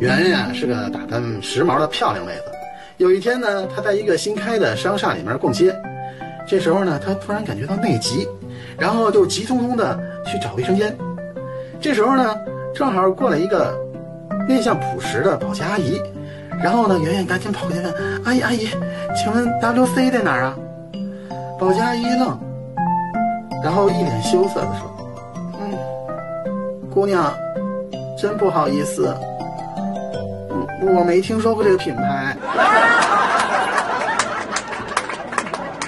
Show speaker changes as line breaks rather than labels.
圆圆啊是个打扮时髦的漂亮妹子。有一天呢，她在一个新开的商厦里面逛街，这时候呢，她突然感觉到内急，然后就急匆匆的去找卫生间。这时候呢，正好过来一个面相朴实的保洁阿姨，然后呢，圆圆赶紧跑过去问阿姨：“阿姨，请问 WC 在哪儿啊？”保洁阿姨一愣，然后一脸羞涩的说：“嗯，姑娘，真不好意思。”我没听说过这个品牌。